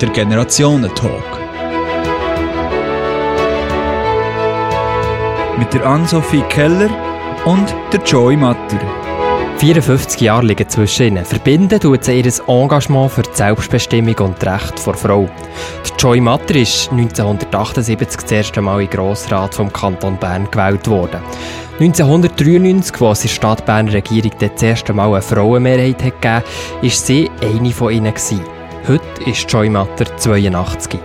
der Generationentalk. Mit der Ann-Sophie Keller und der Joy Matter. 54 Jahre liegen zwischen ihnen. Verbinden tut sie ihr Engagement für die Selbstbestimmung und die Rechte der Frau. Die Joy Matter ist 1978 das erste Mal im Grossrat vom Kanton Bern gewählt worden. 1993, als in der Stadt Berner Regierung das erste Mal eine Frauenmehrheit gegeben hat, war sie eine von ihnen. Heute ist Joy Matter 82.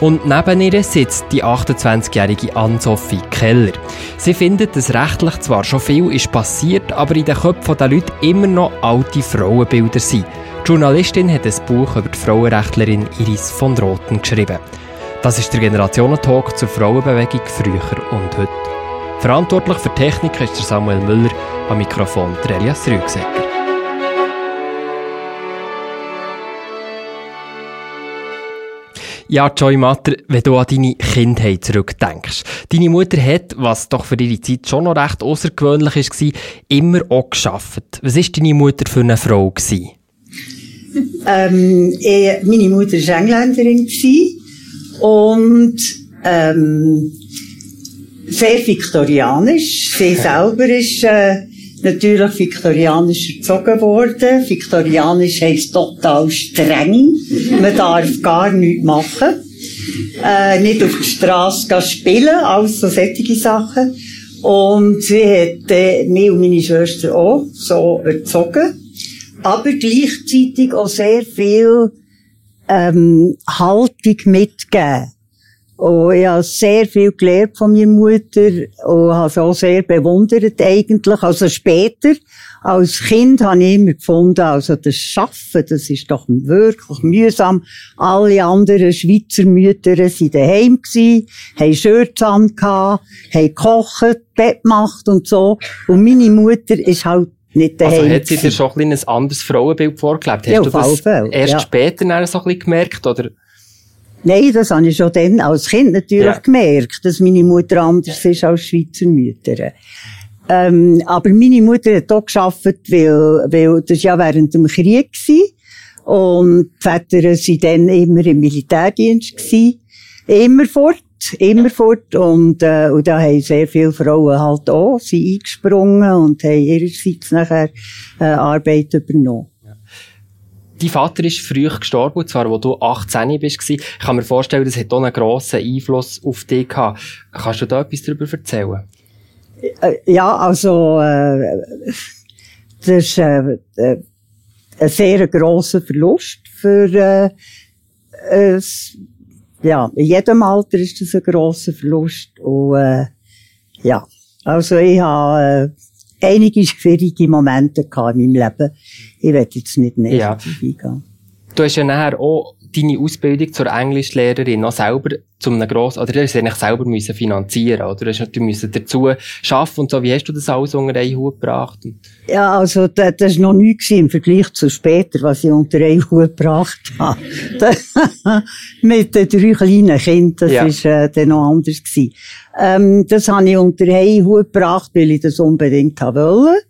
Und neben ihr sitzt die 28-jährige Ann-Sophie Keller. Sie findet, dass rechtlich zwar schon viel ist passiert, aber in den Köpfen der Leute immer noch alte Frauenbilder sind. Die Journalistin hat ein Buch über die Frauenrechtlerin Iris von Roten geschrieben. Das ist der Generationentalk zur Frauenbewegung früher und heute. Verantwortlich für Technik ist Samuel Müller, am Mikrofon Elias Rügsecker. Ja, Joy Matter, wenn du an deine Kindheit zurückdenkst. Deine Mutter hat, was doch für ihre Zeit schon noch recht außergewöhnlich war, immer auch geschafft. Was war deine Mutter für eine Frau? ähm, eh, meine Mutter war Engländerin und ähm, sehr viktorianisch. Sie selber ist äh, natürlich viktorianisch erzogen worden. Viktorianisch heisst total streng. Man darf gar nichts machen. Äh, nicht auf der Straße spielen, alles so solche Sachen. Und sie hat äh, mich und meine Schwester auch so erzogen. Aber gleichzeitig auch sehr viel ähm, Haltung mitgegeben. Und ich habe sehr viel gelernt von meiner Mutter und habe es auch sehr bewundert eigentlich. Also später, als Kind habe ich immer gefunden, also das Schaffen, das ist doch wirklich mühsam. Alle anderen Schweizer Mütter waren daheim gewesen, haben Shirts angehabt, haben gekocht, Bett gemacht und so. Und meine Mutter ist halt nicht daheim. Also hat sie dir schon ein, ein anderes Frauenbild vorgelebt? Hast ja, du das erst ja. später so ein bisschen gemerkt, oder? Nein, das habe ich schon dann als Kind natürlich ja. gemerkt, dass meine Mutter anders ist als Schweizer Mütter. Ähm, aber meine Mutter hat auch gearbeitet, weil, weil das ja während dem Krieg war. Und die Väter waren dann immer im Militärdienst gewesen. Immer fort, immer fort. Und, äh, und da haben sehr viele Frauen halt auch, sind eingesprungen und haben ihrerseits nachher, äh, Arbeit übernommen. Dein Vater ist früh gestorben, und zwar, als du 18 bist. Ich kann mir vorstellen, das hat auch einen grossen Einfluss auf dich gehabt. Kannst du da etwas darüber erzählen? Äh, ja, also, äh, das ist äh, äh, ein sehr grosser Verlust für, äh, ja, in jedem Alter ist das ein grosser Verlust. Und, äh, ja, also ich habe äh, einige schwierige Momente gehabt in meinem Leben. Ich werde jetzt nicht näher ja. eingehen. Du hast ja nachher auch deine Ausbildung zur Englischlehrerin noch selber zu einem grossen, oder du hast eigentlich selber müssen finanzieren, oder? Du hast natürlich dazu arbeiten und so. Wie hast du das alles unter einen Hut gebracht? Ja, also, das, das war noch nichts im Vergleich zu später, was ich unter einen Hut gebracht habe. Mit den drei kleinen Kindern, das ja. ist, äh, dann noch anders gewesen. Ähm, das habe ich unter einen Hut gebracht, weil ich das unbedingt wollte.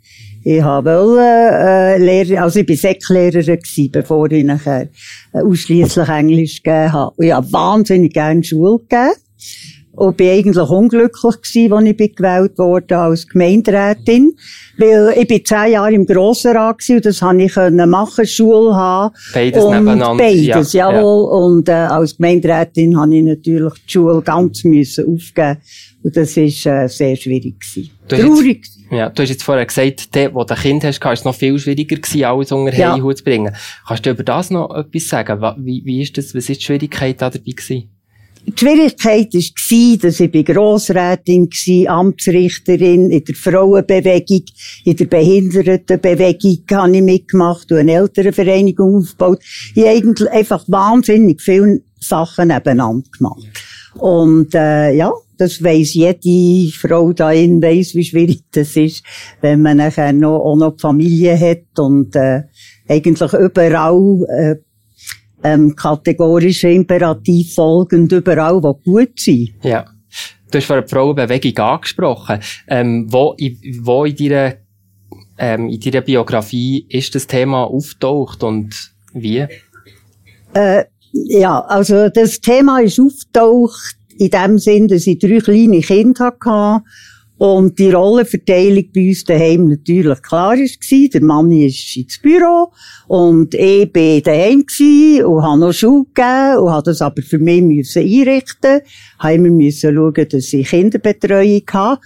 Ich wollte, äh, Lehrer, also ich war Säcklehrerin bevor ich nachher äh, ausschliesslich Englisch gegeben habe. Und ich habe wahnsinnig gerne Schule gegeben. Und bin eigentlich unglücklich gewesen, als ich bin gewählt wurde als Gemeinderätin. Weil ich bin zehn Jahre im Grossenrat gewesen und das habe ich können machen, Schule haben. Beides und nebeneinander. Beides, ja, jawohl. Ja. Und, äh, als Gemeinderätin habe ich natürlich die Schule ganz müssen aufgeben. Und das war äh, sehr schwierig gewesen. Traurig. Ja, du hast jetzt vorher gesagt, der, wo du ein Kind hast, war es noch viel schwieriger gewesen, alles unter ja. Hut zu bringen. Kannst du über das noch etwas sagen? Wie, wie ist das, was ist die Schwierigkeit da dabei gewesen? Die Schwierigkeit war, dass ich Grossrätin war, Amtsrichterin in der Frauenbewegung, in der Behindertenbewegung habe ich mitgemacht und eine Elternvereinigung aufgebaut. Ich habe eigentlich einfach wahnsinnig viele Sachen nebeneinander gemacht. Und äh, ja, das weiss jede Frau da in weiss, wie schwierig das ist, wenn man nachher noch, auch noch die Familie hat und äh, eigentlich überall äh, ähm, kategorische Imperativ folgend, überall, wo gut sind. Ja. Du hast von der Frauenbewegung angesprochen. Ähm, wo, in, wo in deiner, ähm, in deiner Biografie ist das Thema auftaucht und wie? Äh, ja, also das Thema ist aufgetaucht in dem Sinn, dass ich drei kleine Kinder hatte und die Rollenverteilung bei uns daheim natürlich klar war. Der Mann ist ins Büro und ich war daheim und habe noch Schule gegeben und habe das aber für mich müssen einrichten. Habe immer müssen schauen, dass ich Kinderbetreuung habe.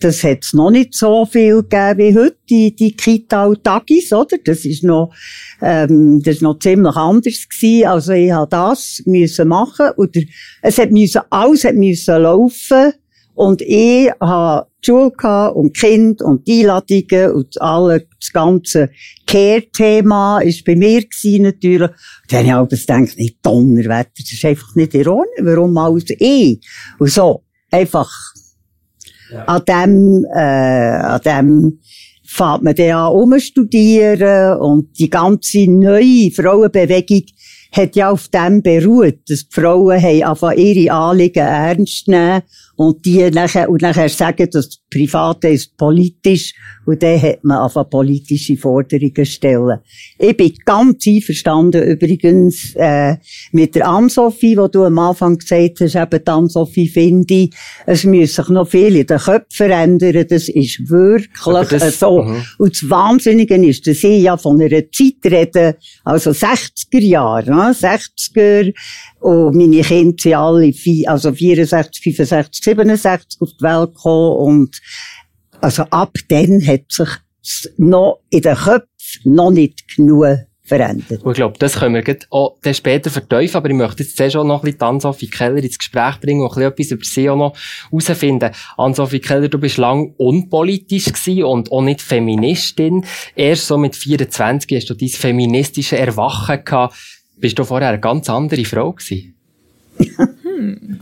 Das hat es noch nicht so viel gegeben wie heute, die, die Kita-Tagis, oder? Das ist noch, ähm, das ist noch ziemlich anders gewesen. Also ich habe das müssen machen und es hat müssen, alles hat müssen laufen und ich habe die Schule und Kind und die Einladungen und alle, das ganze Care-Thema ist bei mir gewesen, natürlich. Dann habe ich auch gedacht, nicht Donnerwetter, das ist einfach nicht in Ordnung. Warum alles ich? Und so, einfach, ja. an dem, äh, an dem, fährt man dann an umstudieren und die ganze neue Frauenbewegung hat ja auf dem beruht, dass die Frauen haben ihre Anliegen ernst nehmen und die nachher, und nachher sagen, dass das Private ist politisch und dann hat man einfach politische Forderungen stellen. Ich bin ganz einverstanden übrigens äh, mit der Ann-Sophie, wo du am Anfang gesagt hast, eben die Ann-Sophie finde ich, es muss sich noch viel in den Köpfen verändern, das ist wirklich das, so. Uh Und das Wahnsinnige ist, dass ich ja von einer Zeit rede, also 60er Jahre, ne? 60er, und meine Kinder sind alle, also 64, 65, 67 auf die Welt gekommen und also ab dann hat sich noch in den Köpfen noch nicht genug verändert. Und ich glaube, das können wir auch dann später vertiefen, aber ich möchte jetzt zuerst auch noch ein bisschen Ann-Sophie Keller ins Gespräch bringen und ein bisschen etwas über sie auch noch herausfinden. Ann-Sophie Keller, du bist lang unpolitisch gewesen und auch nicht Feministin. Erst so mit 24 hast du dein feministische Erwachen gehabt. Bist du vorher eine ganz andere Frau gewesen? hm.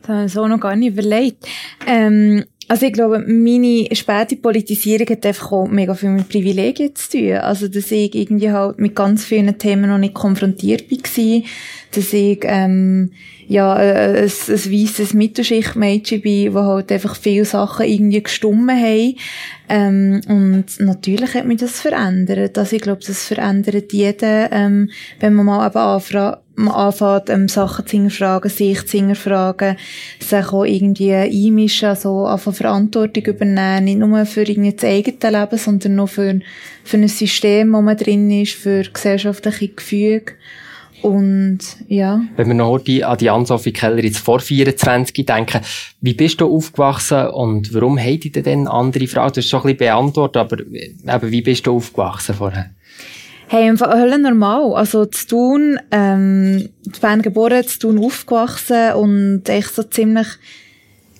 Das habe ich so noch gar nicht überlegt. Ähm, also ich glaube, meine späte Politisierung hat einfach auch mega viel mit Privilegien zu tun. Also, dass ich irgendwie halt mit ganz vielen Themen noch nicht konfrontiert war, dass ich, ähm, ja, ein, ein, ein weisses Mittelschichtmädchen bin, wo halt einfach viele Sachen irgendwie gestummen haben. Ähm, und natürlich hat mich das verändert. Also ich glaube, das verändert jeden, ähm, wenn man mal eben anfragt, man anfängt, ähm, Sachen zu hinterfragen, sich zu hinterfragen, sich auch irgendwie einmischen, so also Verantwortung übernehmen, nicht nur für irgendwie das eigene Leben, sondern auch für, für ein System, wo man drin ist, für gesellschaftliche Gefüge. Und, ja. Wenn wir noch die, an die Ann-Sophie Keller jetzt vor 24 denken, wie bist du aufgewachsen und warum hätte ich denn andere Fragen? Du hast schon ein bisschen beantwortet, aber eben, wie bist du aufgewachsen vorher? Hey, im Fall normal. Also, zu tun, ähm, ich bin geboren, zu tun aufgewachsen und echt so ziemlich...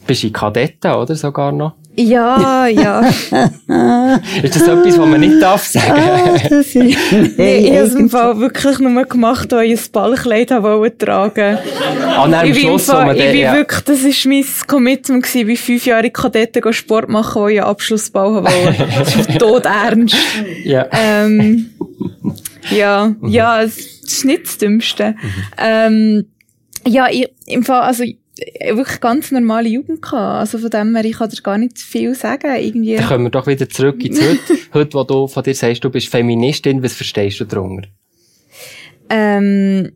Bist du Kadette, oder? Sogar noch? Ja, ja. ist das etwas, was man nicht darf sagen? Ah, das ist nee, ich habe es im Fall wirklich nur gemacht, weil ich ein Ballkleid wollte tragen. Ah, nein, ich Schluss, Fall, ich bin ja. wirklich, das war mein Commitment gewesen, wie fünf Jahre Kadette Sport machen, wo ich einen Abschlussball wollte. Das ist tot ernst. Ja. Ähm, ja, mhm. ja, es ist nicht das Dümmste. Mhm. Ähm, ja, ich, im Fall, also, wirklich ganz normale Jugend gehabt. Also von dem her, ich kann dir gar nicht viel sagen. Irgendwie. Dann kommen wir doch wieder zurück ins Heute. Heute, wo du von dir sagst, du bist Feministin, was verstehst du darunter? Ähm,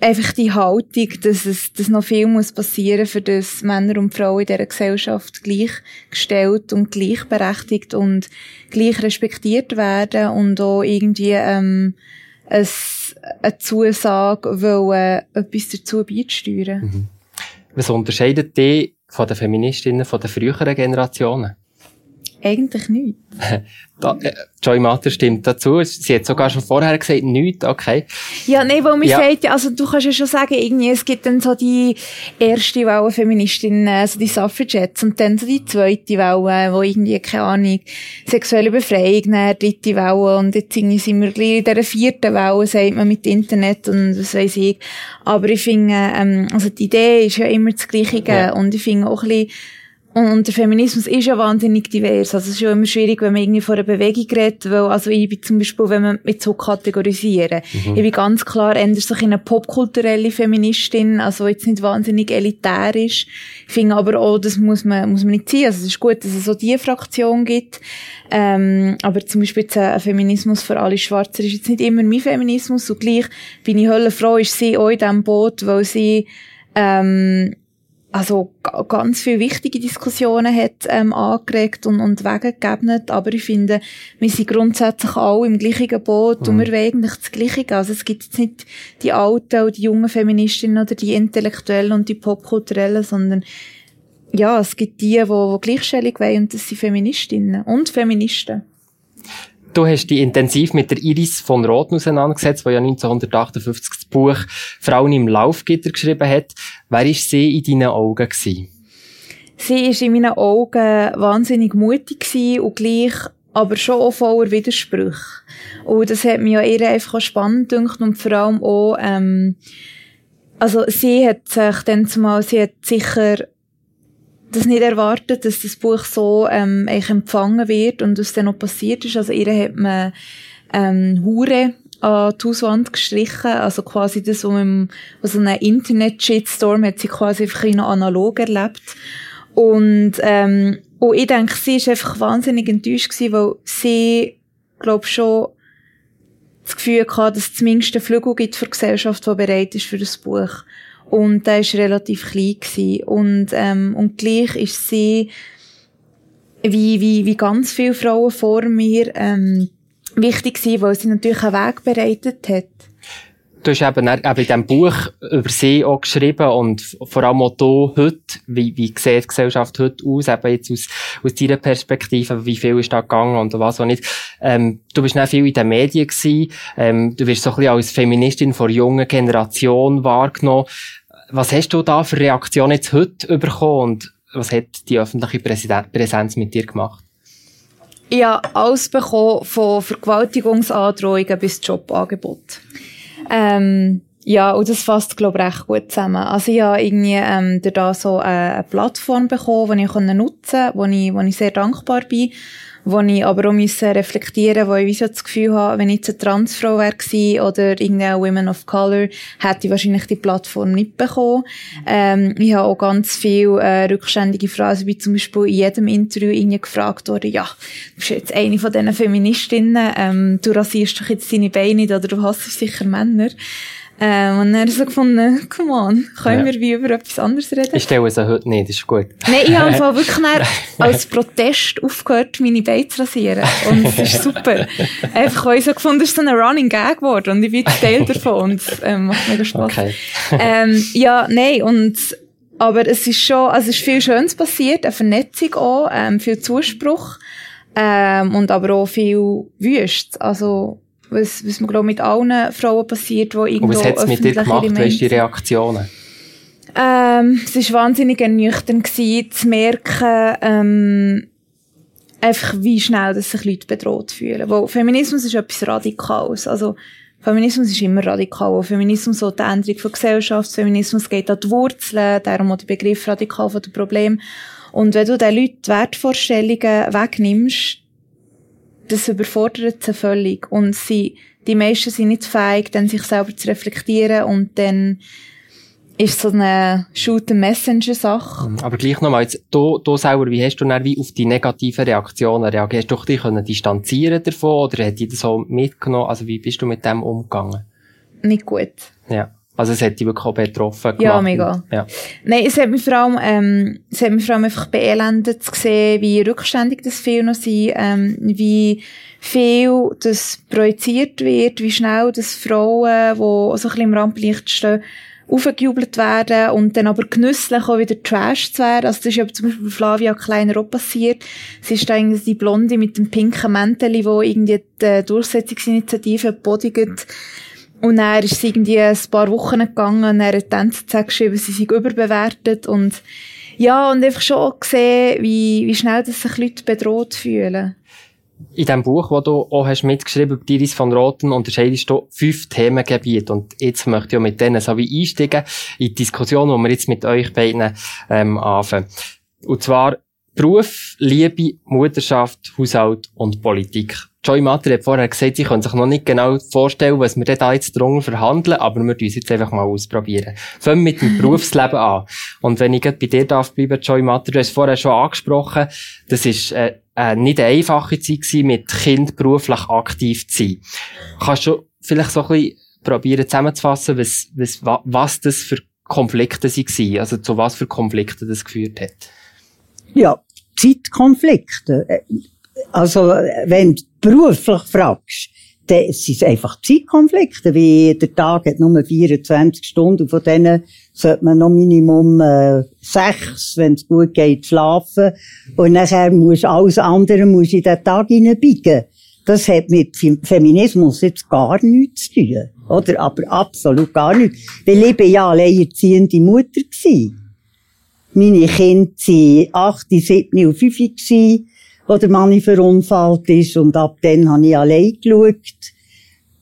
einfach die Haltung, dass es, dass noch viel muss passieren, für das Männer und Frauen in dieser Gesellschaft gleichgestellt und gleichberechtigt und gleich respektiert werden und auch irgendwie, ähm, eine Zusage wollen, etwas dazu beizusteuern. Mhm. Was unterscheidet die von den Feministinnen von den früheren Generationen? Eigentlich nicht. da, äh, Joy Matter stimmt dazu. Sie hat sogar schon vorher gesagt, nichts, okay. Ja, nee, weil man ja. sagt, also du kannst ja schon sagen, irgendwie, es gibt dann so die erste Welle Feministinnen, also die Suffragettes, und dann so die zweite Welle, wo irgendwie, keine Ahnung, sexuelle Befreiung, dann dritte Welle, und jetzt irgendwie sind wir gleich in dieser vierten Welle, sagt man mit Internet und was weiß ich. Aber ich finde, ähm, also die Idee ist ja immer das Gleiche, ja. und ich finde auch ein bisschen, und der Feminismus ist ja wahnsinnig divers. Also es ist ja immer schwierig, wenn man irgendwie von einer Bewegung redet, weil, also ich bin zum Beispiel, wenn man mit so kategorisieren. Mhm. Ich bin ganz klar eher so eine popkulturelle Feministin, also jetzt nicht wahnsinnig elitär ist. Ich finde aber auch, das muss man, muss man nicht ziehen. Also es ist gut, dass es so diese Fraktion gibt. Ähm, aber zum Beispiel jetzt ein Feminismus für alle Schwarzer ist jetzt nicht immer mein Feminismus und gleich bin ich höllenfroh, ist sie auch in diesem Boot, weil sie, ähm, also ganz viele wichtige Diskussionen hat ähm, angeregt und, und Wege gegeben. Aber ich finde, wir sind grundsätzlich alle im gleichen Boot mhm. und wir wollen eigentlich das Gleiche. Also es gibt jetzt nicht die alten und die jungen Feministinnen oder die Intellektuellen und die Popkulturellen, sondern ja, es gibt die, die, die Gleichstellung wollen und das sind Feministinnen und Feministen. Du hast dich intensiv mit der Iris von Roten auseinandergesetzt, die ja 1958 das Buch Frauen im Laufgitter geschrieben hat. Wer war sie in deinen Augen? Gewesen? Sie war in meinen Augen wahnsinnig mutig und gleich aber schon auch voller Widersprüche. Und das hat mich ja eher einfach spannend gedacht und vor allem auch, ähm, also sie hat sich dann zumal, sie hat sicher das nicht erwartet, dass das Buch so ähm, eigentlich empfangen wird und was dann noch passiert ist. Also ihr hat man ähm, Hure an die Hauswand gestrichen, also quasi das, was man, so einen Internet-Shitstorm hat sie quasi einfach noch analog erlebt. Und, ähm, und ich denke, sie ist einfach wahnsinnig enttäuscht gewesen, weil sie, glaube schon das Gefühl hatte, dass es zumindest einen Flügel gibt für die Gesellschaft, die bereit ist für das Buch. Und der war relativ klein. Gewesen. Und, ähm, und gleich ist sie, wie, wie, wie ganz viele Frauen vor mir, ähm, wichtig gewesen, weil sie natürlich einen Weg bereitet hat. Du hast eben, eben in diesem Buch über sie auch geschrieben und vor allem auch du heute, wie, wie sieht die Gesellschaft heute aus, eben jetzt aus, aus deiner Perspektive, wie viel ist da gegangen und was auch nicht. Ähm, du bist auch viel in den Medien gewesen, ähm, du wirst so ein bisschen als Feministin vor junger Generation wahrgenommen. Was hast du da für Reaktionen jetzt heute bekommen und was hat die öffentliche Präsenz mit dir gemacht? Ich habe alles bekommen, von Vergewaltigungsandrohungen bis Jobangebot. Ähm, ja, und das fasst, glaube ich, recht gut zusammen. Also ich habe irgendwie ähm, da so eine, eine Plattform bekommen, die ich nutzen konnte, wo ich, wo ich sehr dankbar bin wo ich aber auch müssen reflektieren wo ich so das Gefühl habe, wenn ich jetzt eine Transfrau wäre oder irgendeine Women of Color, hätte ich wahrscheinlich die Plattform nicht bekommen. Ähm, ich habe auch ganz viele äh, rückständige Phrasen, wie zum Beispiel in jedem Interview irgendwie gefragt worden, ja, du bist jetzt eine von diesen Feministinnen, ähm, du rasierst doch jetzt deine Beine nicht oder du hast sicher Männer. Ähm, und dann so gefunden, come on, können ja. wir wie über etwas anderes reden? Ich stelle es heute nicht, das ist gut. Nein, ich habe wirklich als Protest aufgehört, meine Beine zu rasieren. Und es ist super. Einfach, weil ich so gefunden es ist so ein Running Gag geworden und ich bin Teil davon und es ähm, macht mega Spaß. Okay. ähm, ja, nein, und aber es ist schon, also es ist viel Schönes passiert, eine Vernetzung auch, ähm, viel Zuspruch ähm, und aber auch viel Wüst. Also was, was mir, glaube mit allen Frauen passiert, die irgendwo Und was hat es mit dir gemacht? Weißt die Reaktionen? Ähm, es war wahnsinnig ernüchternd gewesen, zu merken, ähm, einfach wie schnell dass sich Leute bedroht fühlen. Weil Feminismus ist etwas Radikales. Also, Feminismus ist immer radikal. Feminismus so die Änderung von Gesellschaft. Feminismus geht an die Wurzeln. Darum auch der Begriff radikal von dem Problem. Und wenn du den Leuten die Wertvorstellungen wegnimmst, das überfordert sie völlig. Und sie, die meisten sind nicht fähig, dann sich selber zu reflektieren und dann ist so eine Shoot-Messenger-Sache. Mhm. Aber gleich nochmal, jetzt, du, du selber, wie hast du dann wie auf die negativen Reaktionen reagiert? Hast du dich können distanzieren davon oder hat dich das so mitgenommen? Also wie bist du mit dem umgegangen? Nicht gut. Ja. Also es hat dich wirklich auch betroffen gemacht. Ja, mega. Ja. Nein, es hat mich vor allem, ähm, es hat mich vor allem einfach beelendet zu sehen, wie rückständig das viel noch sind, ähm, wie viel das projiziert wird, wie schnell das Frauen, die so ein bisschen im Rampenlicht stehen, aufgejubelt werden und dann aber genüsslich auch wieder trashed zu werden. Also das ist ja zum Beispiel bei Flavia Kleiner auch passiert. Sie ist da irgendwie die Blonde mit dem pinken Mäntel, die irgendwie die Durchsetzungsinitiative bodigt. Und dann ist es irgendwie ein paar Wochen gegangen und er hat dann geschrieben, sie sei überbewertet und ja, und einfach schon gesehen, wie, wie schnell dass sich Leute bedroht fühlen. In dem Buch, das du auch hast mitgeschrieben über Iris von Roten, unterscheidest du fünf Themengebiete. Und jetzt möchte ich mit denen so wie einsteigen in die Diskussion, die wir jetzt mit euch beiden ähm, anfangen. Und zwar Beruf, Liebe, Mutterschaft, Haushalt und Politik. Joy Matter hat vorher gesagt, sie können sich noch nicht genau vorstellen, was wir da jetzt drunter verhandeln, aber wir tun es jetzt einfach mal ausprobieren. Fangen mit dem Berufsleben an. Und wenn ich bei dir darf bleiben, Joy Matter, du hast vorher schon angesprochen, das ist äh, äh, nicht eine einfache Zeit gewesen, mit Kind beruflich aktiv zu sein. Kannst du vielleicht so ein bisschen probieren zusammenzufassen, was, was, was das für Konflikte waren, also zu was für Konflikten das geführt hat? Ja, Zeitkonflikte. Also, wenn du beruflich fragst, dann sind es einfach Zeitkonflikte, wie der Tag hat nur 24 Stunden, von denen sollte man noch Minimum äh, sechs, wenn es gut geht, schlafen. Und nachher muss alles andere muss in den Tag hineinbiegen. Das hat mit Feminismus jetzt gar nichts zu tun. Oder? Aber absolut gar nichts. Weil ich bin ja alleinerziehende Mutter gewesen. Meine Kinder waren 8, 7 und 5 gewesen, wo der Mann verunfallt ist. Und ab dann habe ich allein geschaut.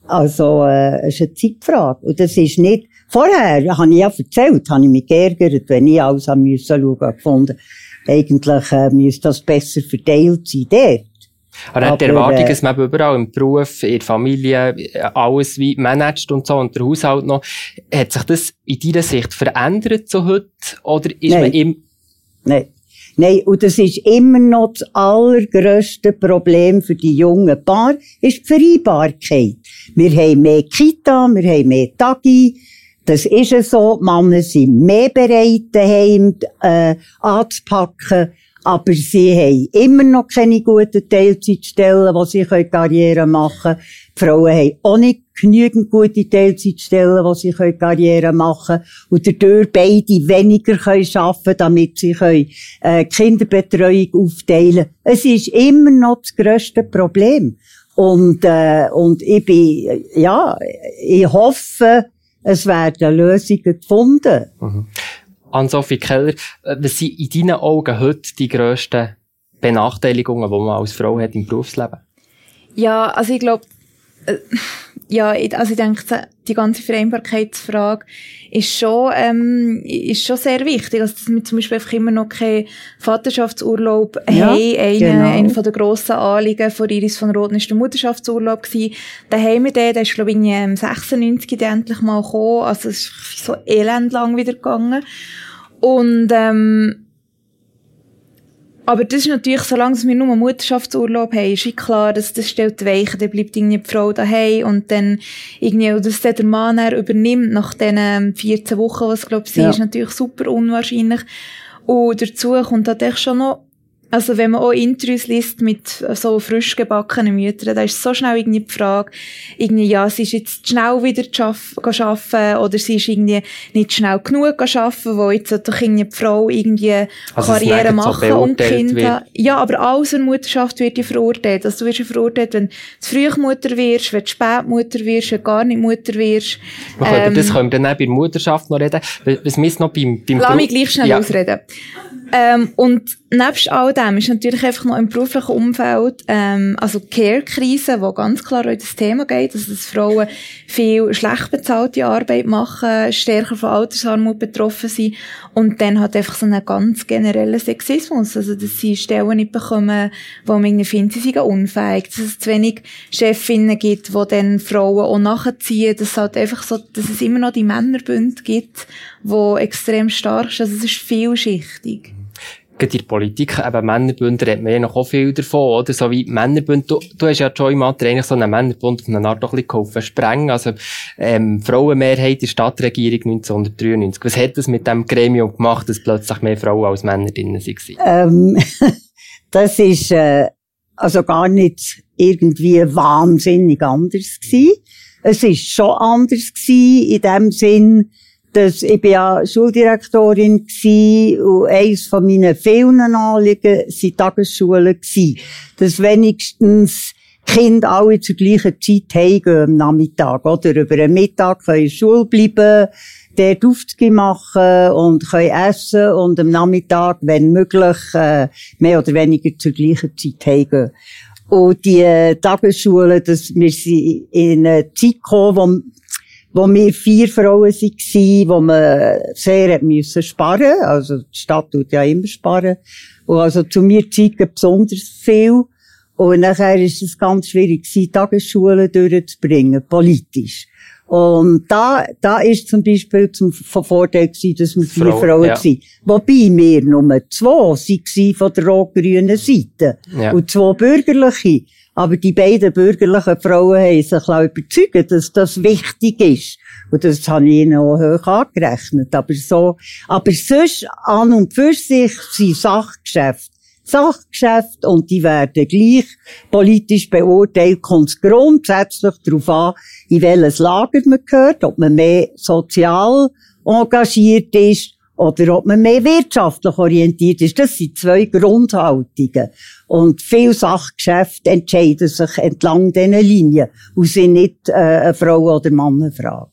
Also, äh, es ist eine Zeitfrage. Und das ist nicht, vorher, habe ich ja erzählt, habe ich mich geärgert, wenn ich alles schauen musste, gefunden, eigentlich, äh, müsste das besser verteilt sein dort. Aber, aber die Erwartung, äh, dass man überall im Beruf, in der Familie, alles wie managt und so und der Haushalt noch, hat sich das in deiner Sicht verändert zu heute? Oder ist Nein. man im... Nein. Nein, und das ist immer noch das allergrösste Problem für die jungen Paar, ist die Vereinbarkeit. Wir haben mehr Kita, wir haben mehr Tagi, das ist so, die Männer sind mehr bereit, daheim, äh, anzupacken, aber sie haben immer noch keine guten Teilzeitstellen, wo sie Karriere machen können. Die Frauen haben auch nicht genügend gute Teilzeitstellen, wo sie Karriere machen können. Und dadurch beide weniger können arbeiten damit sie können, äh, Kinderbetreuung aufteilen Es ist immer noch das grösste Problem. Und, äh, und ich bin, ja, ich hoffe, es werden Lösungen gefunden. Mhm. Ann-Sophie Keller, äh, was sind in deinen Augen heute die grössten Benachteiligungen, die man als Frau hat im Berufsleben? Ja, also ich glaube, äh, ja, also ich denke, die ganze Vereinbarkeitsfrage ist schon, ähm, ist schon sehr wichtig. Also, dass wir zum Beispiel einfach immer noch keinen Vaterschaftsurlaub ja, haben. Eine, genau. eine von der grossen Anliegen von Iris von Roten ist der Mutterschaftsurlaub gewesen. Da haben wir den, der ist, glaube ich, im 96 endlich mal gekommen. Also, es ist so elendlang wieder gegangen. Und, ähm, aber das ist natürlich, solange wir nur Mutterschaftsurlaub haben, ist klar, dass das stellt Weichen, dann bleibt irgendwie die Frau daheim und dann irgendwie, dass der Mann dann übernimmt nach diesen 14 Wochen, was glaube ich, ja. ist natürlich super unwahrscheinlich. Und dazu kommt natürlich schon noch also wenn man auch Interviews liest mit so frisch gebackenen Müttern, da ist so schnell irgendwie die Frage, irgendwie, ja, sie ist jetzt schnell wieder arbeiten oder sie ist irgendwie nicht schnell genug arbeiten, wo jetzt doch irgendwie die Frau irgendwie also Karriere machen so und Kinder. Ja, aber alles in Mutterschaft wird ja verurteilt. Also du wirst ja verurteilt, wenn du früh Mutter wirst, wenn du spät Mutter wirst, wenn du gar nicht Mutter wirst. Okay, ähm, das können wir dann auch bei der Mutterschaft noch reden. Was wir noch beim, beim Lass mich gleich schnell ja. ausreden. Ähm, und nebst all dem ist natürlich einfach noch im beruflichen Umfeld, ähm, also Care-Krise, wo ganz klar auch das Thema geht, also dass Frauen viel schlecht bezahlte Arbeit machen, stärker von Altersarmut betroffen sind und dann hat einfach so einen ganz generellen Sexismus, also dass sie Stellen nicht bekommen, wo man irgendwie findet, sie sind unfähig, dass es zu wenig Chefinnen gibt, wo dann Frauen auch nachziehen, dass es halt einfach so, dass es immer noch die Männerbünde gibt, wo extrem stark ist, also es ist vielschichtig in der Politik, eben Männerbünde, redet man ja noch viel davon, oder? So wie Männerbund, du, du hast ja Joy Matter eigentlich so einen Männerbund auf eine Art doch ein bisschen geholfen, sprengen. Also, ähm, Frauenmehrheit in der Stadtregierung 1993. Was hat das mit dem Gremium gemacht, dass plötzlich mehr Frauen als Männer drin waren? Ähm, das ist, äh, also gar nicht irgendwie wahnsinnig anders gewesen. Es ist schon anders gewesen, in dem Sinn, dass ich bin ja Schuldirektorin gsi und eines von meinen vielen Anliegen waren Tagesschulen gsi. Dass wenigstens Kinder alle zur gleichen Zeit heimgehen am Nachmittag, oder? Über den Mittag können in der Schule bleiben, dort Aufzüge machen und können essen und am Nachmittag, wenn möglich, äh, mehr oder weniger zur gleichen Zeit heimgehen. Und die äh, Tagesschulen, dass wir sind in eine Zeit gekommen, wo wir vier Frauen waren, wo man sehr hat müssen sparen. Also, die Stadt tut ja immer sparen. Und also zu mir Zeiten besonders viel. Und nachher ist es ganz schwierig gewesen, Tagesschulen durchzubringen, politisch. Und da, da ist zum Beispiel zum, von Vorteil gewesen, dass wir vier Frau, Frauen ja. waren. Wobei wir nur zwei waren von der rot-grünen Seite. Ja. Und zwei bürgerliche. Aber die beiden bürgerlichen Frauen haben sich auch überzeugt, dass das wichtig ist. Und das habe ich ihnen auch hoch angerechnet. Aber so, aber sonst, an und für sich, sind Sachgeschäfte. Sachgeschäfte und die werden gleich politisch beurteilt, kommt es grundsätzlich darauf an, in welches Lager man gehört, ob man mehr sozial engagiert ist oder ob man mehr wirtschaftlich orientiert ist. Das sind zwei Grundhaltungen. Und viele Sachgeschäfte entscheiden sich entlang dieser Linien und sind nicht äh, eine Frau- oder Mannenfrage.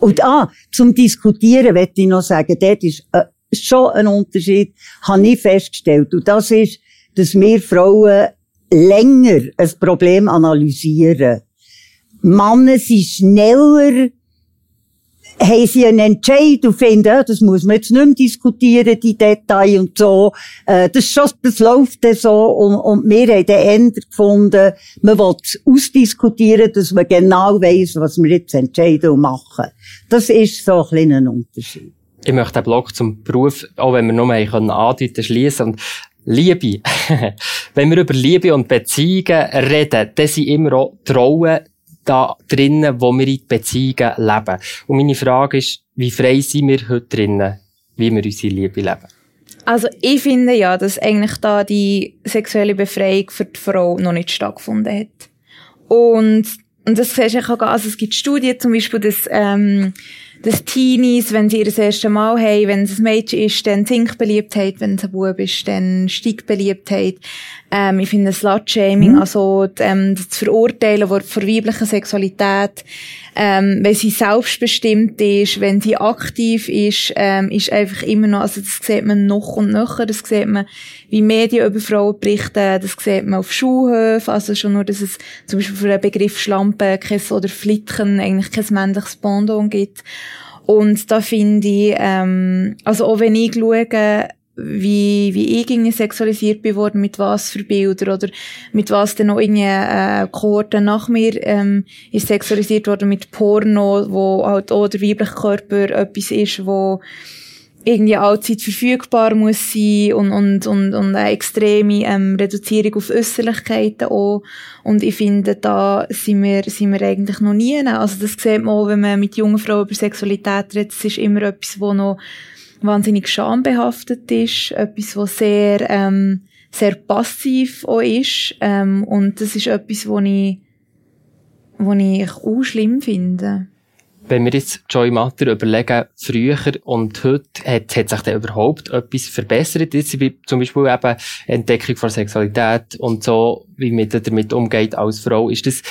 Und ah, zum Diskutieren möchte ich noch sagen, dort ist äh, schon ein Unterschied, habe ich festgestellt. Und das ist, dass wir Frauen länger ein Problem analysieren. Männer sind schneller, haben sie einen Entscheid und finden, das muss man jetzt nicht mehr diskutieren, die Details und so. Äh, das, schon, das läuft dann so und, und wir haben dann eher gefunden, man will es ausdiskutieren, dass man genau weiss, was wir jetzt entscheiden und machen. Das ist so ein kleiner Unterschied. Ich möchte den Blog zum Beruf, auch wenn wir nur können, andeuten, schliessen. Und Liebe. wenn wir über Liebe und Beziehungen reden, dann sind immer auch Rollen da drinnen, wo wir in Beziehungen leben. Und meine Frage ist, wie frei sind wir heute drinnen, wie wir unsere Liebe leben? Also ich finde ja, dass eigentlich da die sexuelle Befreiung für die Frau noch nicht stattgefunden hat. Und, und das siehst du auch, also es gibt Studien zum Beispiel, dass, ähm, dass Teenies, wenn sie ihr das erste Mal haben, wenn es ein Mädchen ist, dann Sinkbeliebtheit, wenn es ein Bub ist, dann Steigbeliebtheit. Ähm, ich finde Slut-Shaming, also ähm, das Verurteilen von, von weiblicher Sexualität, ähm, wenn sie selbstbestimmt ist, wenn sie aktiv ist, ähm, ist einfach immer noch, also das sieht man noch und nöcher, das sieht man, wie Medien über Frauen berichten, das sieht man auf Schulhöfen, also schon nur, dass es zum Beispiel für den Begriff Schlampe kein, oder Flitken eigentlich kein männliches Pendant gibt. Und da finde ich, ähm, also auch wenn ich schaue, wie, wie ich irgendwie sexualisiert bin worden, mit was für Bilder oder mit was dann noch irgendwie äh, Kohorten nach mir ähm, ist sexualisiert worden mit Porno, wo halt auch der weibliche Körper etwas ist, wo irgendwie allzeit verfügbar muss sein und, und, und, und eine extreme ähm, Reduzierung auf Äußerlichkeiten auch. Und ich finde, da sind wir, sind wir eigentlich noch nie. Also das sieht man auch, wenn man mit jungen Frauen über Sexualität redet, es ist immer etwas, wo noch wahnsinnig schambehaftet ist, etwas, was sehr, ähm, sehr passiv auch ist, ähm, und das ist etwas, wo ich, wo ich auch schlimm finde. Wenn wir jetzt Joy Matter überlegen, früher und heute, hat, hat sich da überhaupt etwas verbessert? Jetzt zum Beispiel eben Entdeckung von Sexualität und so, wie man damit umgeht als Frau. Ist das,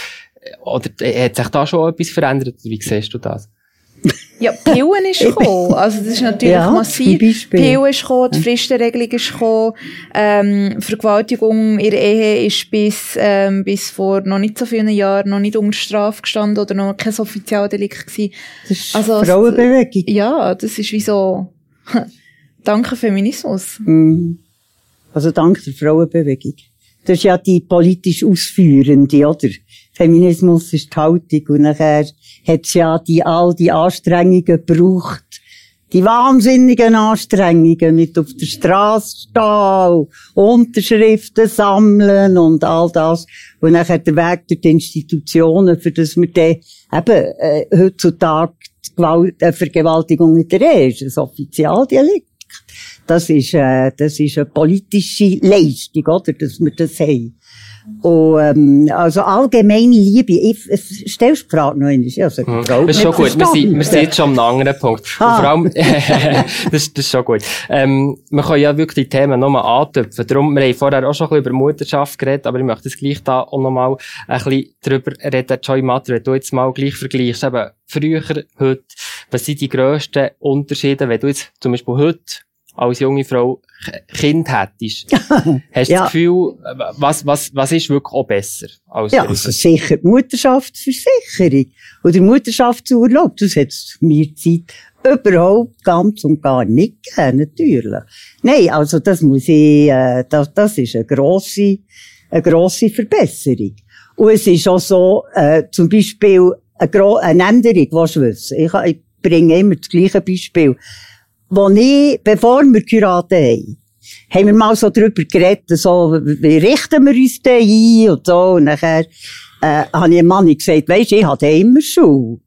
oder hat sich da schon etwas verändert? Wie siehst du das? Ja, Pillen ist gekommen. Also, das ist natürlich Ja, massiv. Pillen ist gekommen, die Fristenregelung ist gekommen, ähm, Vergewaltigung in der Ehe ist bis, ähm, bis vor noch nicht so vielen Jahren noch nicht unter Strafe gestanden oder noch kein Offizialdelikt gewesen. Das ist Also, Frauenbewegung. Ja, das ist wie so, danke Feminismus. Mhm. Also dank der Frauenbewegung. Das ist ja die politisch Ausführende, oder? Feminismus ist die Haltung und nachher hat es ja die, all die Anstrengungen gebraucht. Die wahnsinnigen Anstrengungen mit auf der Straße stehen, Unterschriften sammeln und all das. Und nachher der Weg durch die Institutionen, für das wir dann eben äh, heutzutage die Gewalt, äh, Vergewaltigung in der Ehe ist ein Offizialdelikt. Das ist, äh, das ist eine politische Leistung, oder? Dass wir das haben. Und, ähm, also allgemeine Liebe, ich, stellst die Frage noch einmal. Also, Hm. Frau Das ist schon gut. Wir sind, wir sind jetzt schon am anderen Punkt. Und Ah. vor allem, das, das ist schon gut. Ähm, man kann ja wirklich die Themen nochmal antöpfen. Darum, wir haben vorher auch schon ein bisschen über Mutterschaft geredet, aber ich möchte es gleich da auch nochmal ein bisschen drüber reden. Joy Matter, wenn du jetzt mal gleich vergleichst, eben früher, heute, was sind die grössten Unterschiede, wenn du jetzt zum Beispiel heute als junge Frau Kind hättest, hast du ja. das Gefühl, was, was, was ist wirklich auch besser? Als ja, also sicher die Mutterschaftsversicherung oder Mutterschaftsurlaub, das hat es mir Zeit überhaupt ganz und gar nicht gegeben, natürlich. Nein, also das muss ich, äh, das, das ist eine grosse, eine grosse Verbesserung. Und es ist auch so, äh, zum Beispiel eine, eine Änderung, was du wissen. Ich, ich bringe immer das gleiche Beispiel. Wo ich, bevor wir geheiratet haben, haben wir mal so drüber geredet, so, wie richten wir uns denn ein und so. Und nachher, äh, habe ich einem Mann gesagt, weisst, ich hatte immer Schule.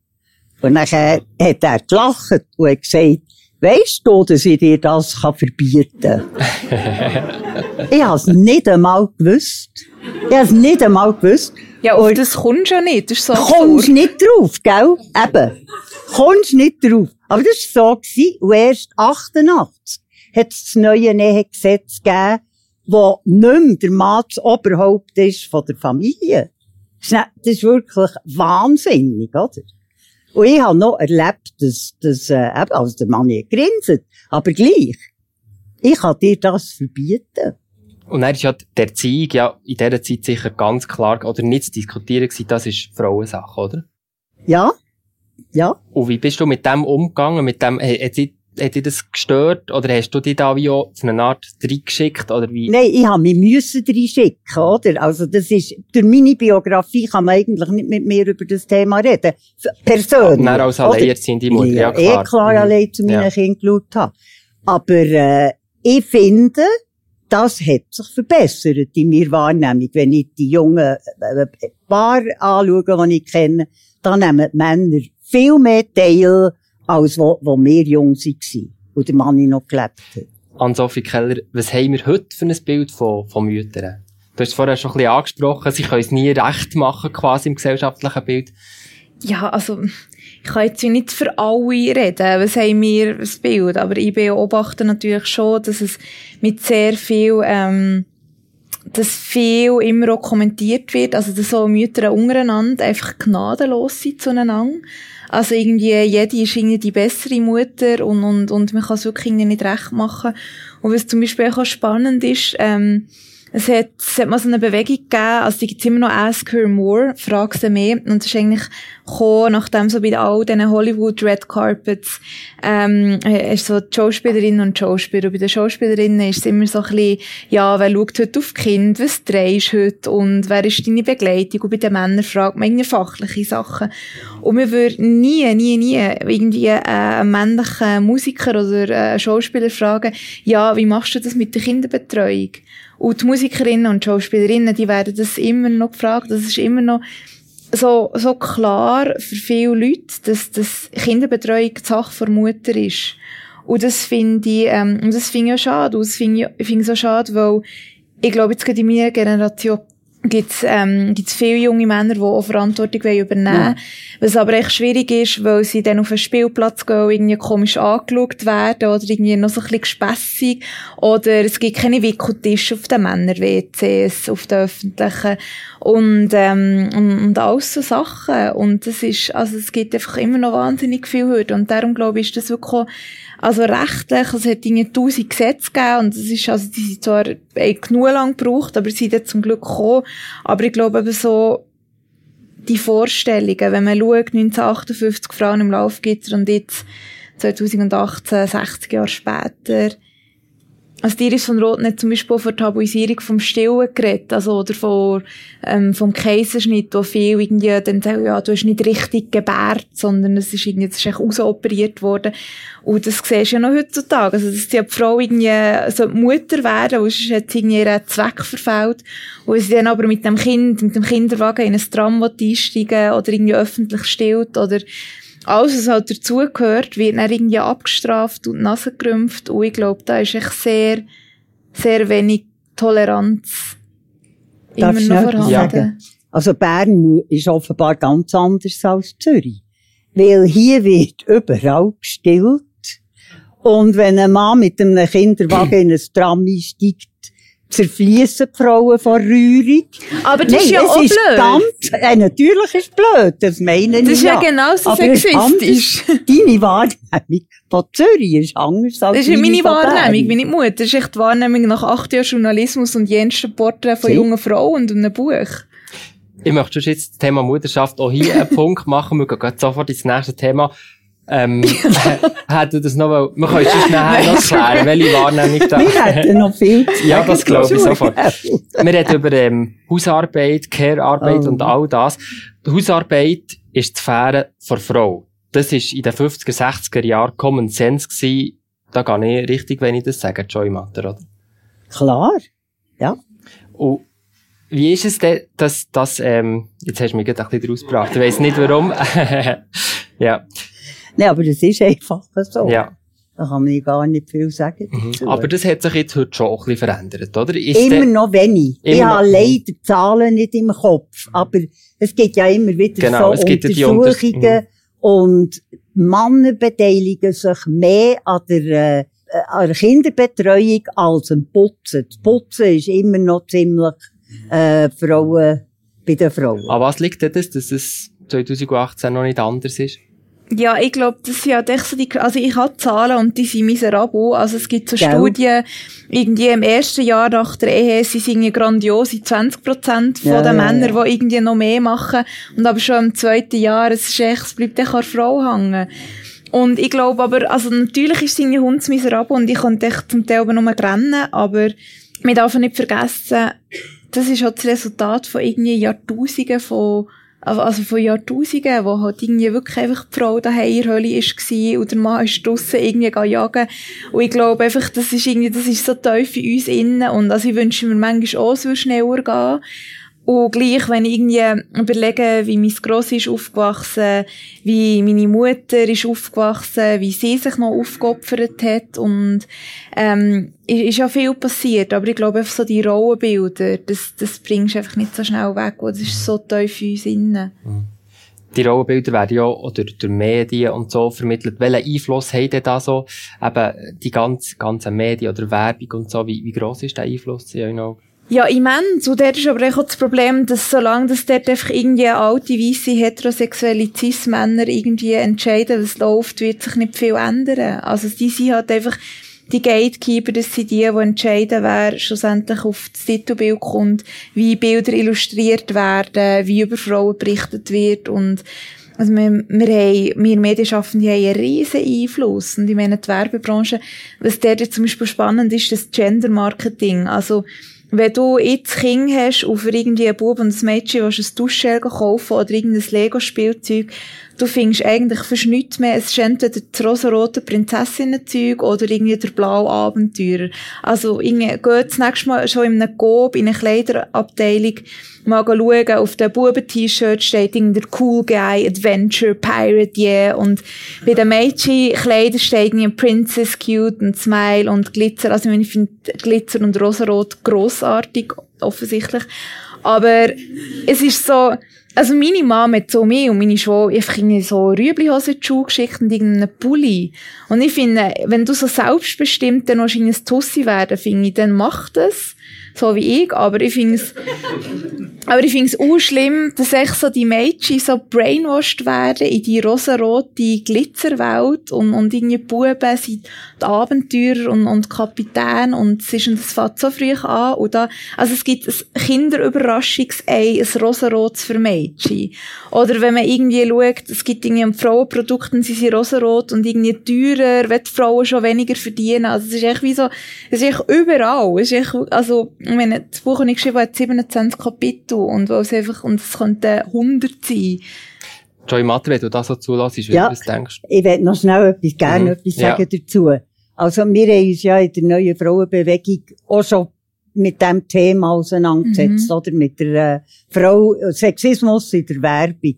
Und nachher hat er gelacht und hat gesagt, weisst du, dass ich dir das verbieten kann? ich habe es nicht einmal gewusst. Ich habe es nicht einmal gewusst. Ja, und das kommst du ja nicht. Das ist so kommst nicht drauf, gell? Eben. Kommst nicht drauf. Aber das war so gewesen. Und erst 88 hat es das neue Ehegesetz gegeben, wo nicht mehr der Mann das Oberhaupt ist von der Familie. Das ist wirklich wahnsinnig, oder? Und ich habe noch erlebt, dass, dass äh, eben, also der Mann nicht grinset, aber gleich. Ich kann dir das verbieten. Und dann ist ja die Erziehung ja in dieser Zeit sicher ganz klar, oder nicht zu diskutieren gewesen, das ist Frauensache, oder? Ja. Ja. Und wie bist du mit dem umgegangen? Mit dem, hat, dich, hat dich das gestört? Oder hast du dich da wie auch auf eine Art reingeschickt? Oder wie? Nein, ich habe mich müssen reinschicken, oder? Also, das ist, durch meine Biografie kann man eigentlich nicht mit mir über das Thema reden. Persönlich. Ja, als alleinerziehende Mutter, ja, klar. Eh klar mhm. allein zu meinen ja. Kindern geschaut habe. Aber, äh, ich finde, das hat sich verbessert in meiner Wahrnehmung. Wenn ich die jungen äh, Paar anschaue, die ich kenne, dann nehmen die Männer viel mehr teil, als wo, wo wir jung waren und der Mann noch gelebt hat. Ann-Sophie Keller, was haben wir heute für ein Bild von, von Müttern? Du hast es vorher schon ein bisschen angesprochen, sie können es nie recht machen, quasi im gesellschaftlichen Bild. Ja, also, ich kann jetzt nicht für alle reden, was haben wir das Bild, aber ich beobachte natürlich schon, dass es mit sehr viel, ähm, dass viel immer auch kommentiert wird, also dass so Mütter untereinander einfach gnadenlos sind zueinander. Also irgendwie, jede ist irgendwie die bessere Mutter und, und, und man kann es wirklich nicht recht machen. Und was zum Beispiel auch spannend ist, ähm, es hat, es hat mal so eine Bewegung gegeben, also die gibt's immer noch Ask Her More, frag sie mehr. Und das ist eigentlich gekommen, nachdem so bei all diesen Hollywood Red Carpets, ähm, ist so die Schauspielerinnen und Schauspieler. Und bei den Schauspielerinnen ist es immer so ein bisschen, ja, wer schaut heute auf Kind, was drehst du heute und wer ist deine Begleitung? Und bei den Männern fragt man irgendwie fachliche Sachen. Und man würde nie, nie, nie irgendwie äh, einen männlichen Musiker oder äh, einen Schauspieler fragen, ja, wie machst du das mit der Kinderbetreuung? Und die Musikerinnen und Schauspielerinnen, die werden das immer noch gefragt. Das ist immer noch so, so klar für viele Leute, dass, dass Kinderbetreuung die Sache der Mutter ist. Und das finde ich, ähm, und das finde ich auch schade. Und das finde ich, finde ich so schade, weil ich glaube, jetzt gerade in meiner Generation gibt's ähm, gibt's viele junge Männer, die auch Verantwortung übernehmen wollen. Ja. Was aber echt schwierig ist, weil sie dann auf den Spielplatz gehen, irgendwie komisch angeschaut werden oder irgendwie noch so ein bisschen gespässig. Oder es gibt keine Wickeltische auf den Männer-WCs, auf den öffentlichen. Und, ähm, und, und alles so Sachen. Und das ist, also es gibt einfach immer noch wahnsinnig viel Hürden. Und darum glaube ich, ist das wirklich also rechtlich, es hat irgendwie tausend Gesetze gegeben und es ist, also die sind zwar genug lang gebraucht, aber sie sind zum Glück gekommen. Aber ich glaube eben so, die Vorstellungen, wenn man schaut, 1958 Frauen im Laufgitter und jetzt 2018, 60 Jahre später, also Iris von Roth hat zum Beispiel von Tabuisierung vom Stillen geredet, also, oder von, ähm, vom Kaiserschnitt, wo viel irgendwie dann sagen, ja, du hast nicht richtig gebärt, sondern es ist irgendwie, es ist echt rausoperiert worden. Und das siehst du ja noch heutzutage. Also, dass die Frau irgendwie so Mutter werden, und sonst hat sie irgendwie ihren Zweck verfehlt. Und sie dann aber mit dem Kind, mit dem Kinderwagen in ein Tram einsteigen oder irgendwie öffentlich stillt oder alles, was halt dazugehört, wird dann irgendwie abgestraft und Nase gerümpft. Und ich glaube, da ist echt sehr, sehr wenig Toleranz Darf immer noch vorhanden. Sagen? Also Bern ist offenbar ganz anders als Zürich. Weil hier wird überall gestillt. Und wenn ein Mann mit einem Kinderwagen in ein Tram einsteigt, zerfließen die Frauen vor Rührung. Aber das Nein, ist ja es auch ist blöd. ganz, äh, natürlich ist es blöd, das meine ich Das ist ja ja. genauso Aber sexistisch. anders. Deine Wahrnehmung von Zürich ist anders als Das ist meine von Wahrnehmung, meine Mutter. Das ist echt die Wahrnehmung nach acht Jahren Journalismus und jensten Porträts von Sie? jungen Frauen und einem Buch. Ich möchte jetzt das Thema Mutterschaft auch hier einen Punkt machen. Wir gehen sofort ins nächste Thema. Ähm, hätte das noch, mal- wir können es nachher noch klären, welche Wahrnehmung da. Wir hätten noch viel zu Ja, das glaube ich sofort. Wir reden über ähm, Hausarbeit, Care-Arbeit Oh. und all das. Die Hausarbeit ist die Sphäre der Frau. Das ist in den 50er, 60er Jahren Common Sense gewesen. Da gehe ich richtig, wenn ich das sage, Joy Matter, oder? Klar. Und wie ist es denn, dass das, ähm, jetzt hast du mich gerade ein bisschen rausgebracht. Ich weiss nicht warum. ja, Nein, aber das ist einfach so. ja. Da kann man gar nicht viel sagen. Mhm. Aber das hat sich jetzt heute schon ein bisschen verändert, oder? Ist immer noch wenig. Immer ich habe leider die Zahlen nicht im Kopf, aber es gibt ja immer wieder Genau, so es gibt ja die Mhm. Untersuchungen und Männer beteiligen sich mehr an der, äh, an der Kinderbetreuung als am Putzen. Das Putzen ist immer noch ziemlich äh, Frauen bei den Frauen. An was liegt das, dass es 2018 noch nicht anders ist? Ja, ich glaube, das sind ja echt so die, also ich habe Zahlen und die sind miserabel. Also es gibt so Gell? Studien, irgendwie im ersten Jahr nach der Ehe sind es irgendwie grandiose 20 Prozent von Ja, den ja, Männern, ja. die irgendwie noch mehr machen. Und aber schon im zweiten Jahr, es ist echt, es bleibt echt an der Frau hängen. Und ich glaube aber, also natürlich ist seine Hund miserabel und ich konnte echt zum Teil aber nur rennen, aber man darf nicht vergessen, das ist halt das Resultat von irgendwie Jahrtausenden von also von Jahrtausenden, wo halt irgendwie wirklich einfach die Frau daheim in der Hölle war und der Mann ist draussen irgendwie jagen. Und ich glaube einfach, das ist irgendwie, das ist so tief in uns innen und also ich wünsche mir manchmal auch, es würde schneller gehen. Und gleich, wenn ich irgendwie überlege, wie mein Grossi ist aufgewachsen, wie meine Mutter ist aufgewachsen, wie sie sich noch aufgeopfert hat und ähm, ist, ist ja viel passiert, aber ich glaube einfach so die Rollenbilder, das, das bringst du einfach nicht so schnell weg, das ist so tief in uns innen. Die Rollenbilder werden ja auch durch, durch Medien und so vermittelt. Welchen Einfluss haben denn da so eben die ganzen, ganzen Medien oder Werbung und so? Wie, wie gross ist der Einfluss in euren Augen? Ja, immens. Und dort ist aber auch das Problem, dass solange das dort einfach irgendwie alte, weisse, heterosexuelle Cis-Männer irgendwie entscheiden, was läuft, wird sich nicht viel ändern. Also die sind halt einfach die Gatekeeper, das sind die, die entscheiden, wer schlussendlich auf das Titelbild kommt, wie Bilder illustriert werden, wie über Frauen berichtet wird und also wir, wir, haben, wir Medienschaffende haben einen riesen Einfluss. Und ich meine, die Werbebranche, was dort zum Beispiel spannend ist, das Gender-Marketing. Also, wenn du jetzt Kind hast und für irgendwie einen Bub und ein Mädchen willst ein Duschgel kaufen oder irgendein Lego-Spielzeug, du findest eigentlich fast nichts mehr. Es ist entweder das rosarote Prinzessinnenzeug oder irgendwie der blaue Abenteurer. Also, irgendwie, geht das nächste Mal schon in einem Coop, in einer Kleiderabteilung, mal schauen, auf dem Buben-T-Shirt steht irgendwie der Cool Guy, Adventure, Pirate, yeah. Und bei den Mädchenkleidern steht irgendwie Princess, Cute und Smile und Glitzer. Also ich finde Glitzer und Rosarot grossartig, offensichtlich. Aber es ist so, also meine Mama hat so mir und meine Schwester einfach irgendwie so Rüblihosen in die Schuhe geschickt und irgendeinen Pulli. Und ich finde, wenn du so selbstbestimmt dann noch ein Tussi werden, finde ich, dann mach das. So wie ich, aber ich finde es, aber ich finde es auch schlimm, dass echt so die Mädchen so brainwashed werden in die rosarote Glitzerwelt und, und irgendwie die Buben sind die Abenteurer und, und Kapitän und es ist, und das fängt so früh an und da, also es gibt ein Kinderüberraschungsei, ein rosarotes für Mädchen. Oder wenn man irgendwie schaut, es gibt irgendwie ein Frauenprodukt und sie sind rosarot und irgendwie teurer, wenn die Frauen schon weniger verdienen. Also es ist echt wie so, es ist echt überall. Es ist echt, also, ich meine, das Buch, das ich geschrieben habe, hat 27 Kapitel und es einfach, und es könnten 100 sein. Joy Matter, wenn du das so zulässt, wie Ja. du das denkst. Ich will noch schnell etwas, gerne Mhm, etwas ja. sagen dazu. Also, wir haben uns ja in der neuen Frauenbewegung auch schon mit dem Thema auseinandergesetzt, Mhm. oder? Mit der äh, Frau, Sexismus in der Werbung.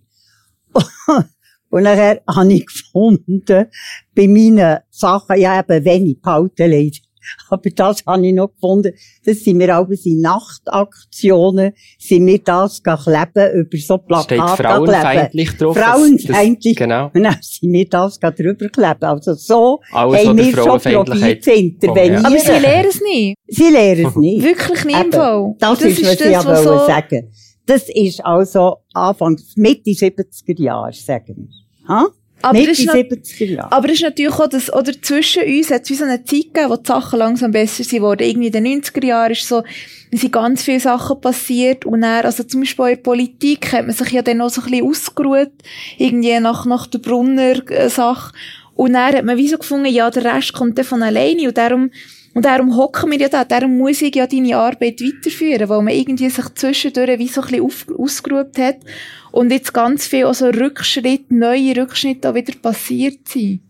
Und nachher habe ich gefunden, bei meinen Sachen, ja eben wenig behalten leider, Aber das habe ich noch gefunden. Das sind wir auch in Nachtaktionen, sind wir das kleben, über so Plakate Steht frauenfeindlich drauf. Frauenfeindlich. Das, genau. Und dann sind wir das drüber kleben. Also so Alles, haben was wir schon probiert zu intervenieren. Aber sie lernen es nicht. Sie lernen es nicht. Wirklich nicht im. Fall. Das, ist, was ich aber so sagen. Das ist also Anfang, Mitte 70er Jahre, sagen wir. Ha? Aber das ist noch- 70er Jahre. Aber es ist natürlich auch, dass, oder zwischen uns hat es wie so eine Zeit gegeben, wo die Sachen langsam besser sind worden. Irgendwie in den 90er Jahren ist so, es sind ganz viele Sachen passiert und dann, also zum Beispiel in der Politik hat man sich ja dann auch so ein bisschen ausgeruht, irgendwie nach, nach der Brunner-Sache. Und dann hat man wie so gefunden, ja, der Rest kommt dann von alleine und darum, und darum hocken wir ja da, darum muss ich ja deine Arbeit weiterführen, weil man irgendwie sich zwischendurch wie so ein bisschen auf, ausgeruht hat und jetzt ganz viel also Rückschritte, neue Rückschritte auch wieder passiert sind.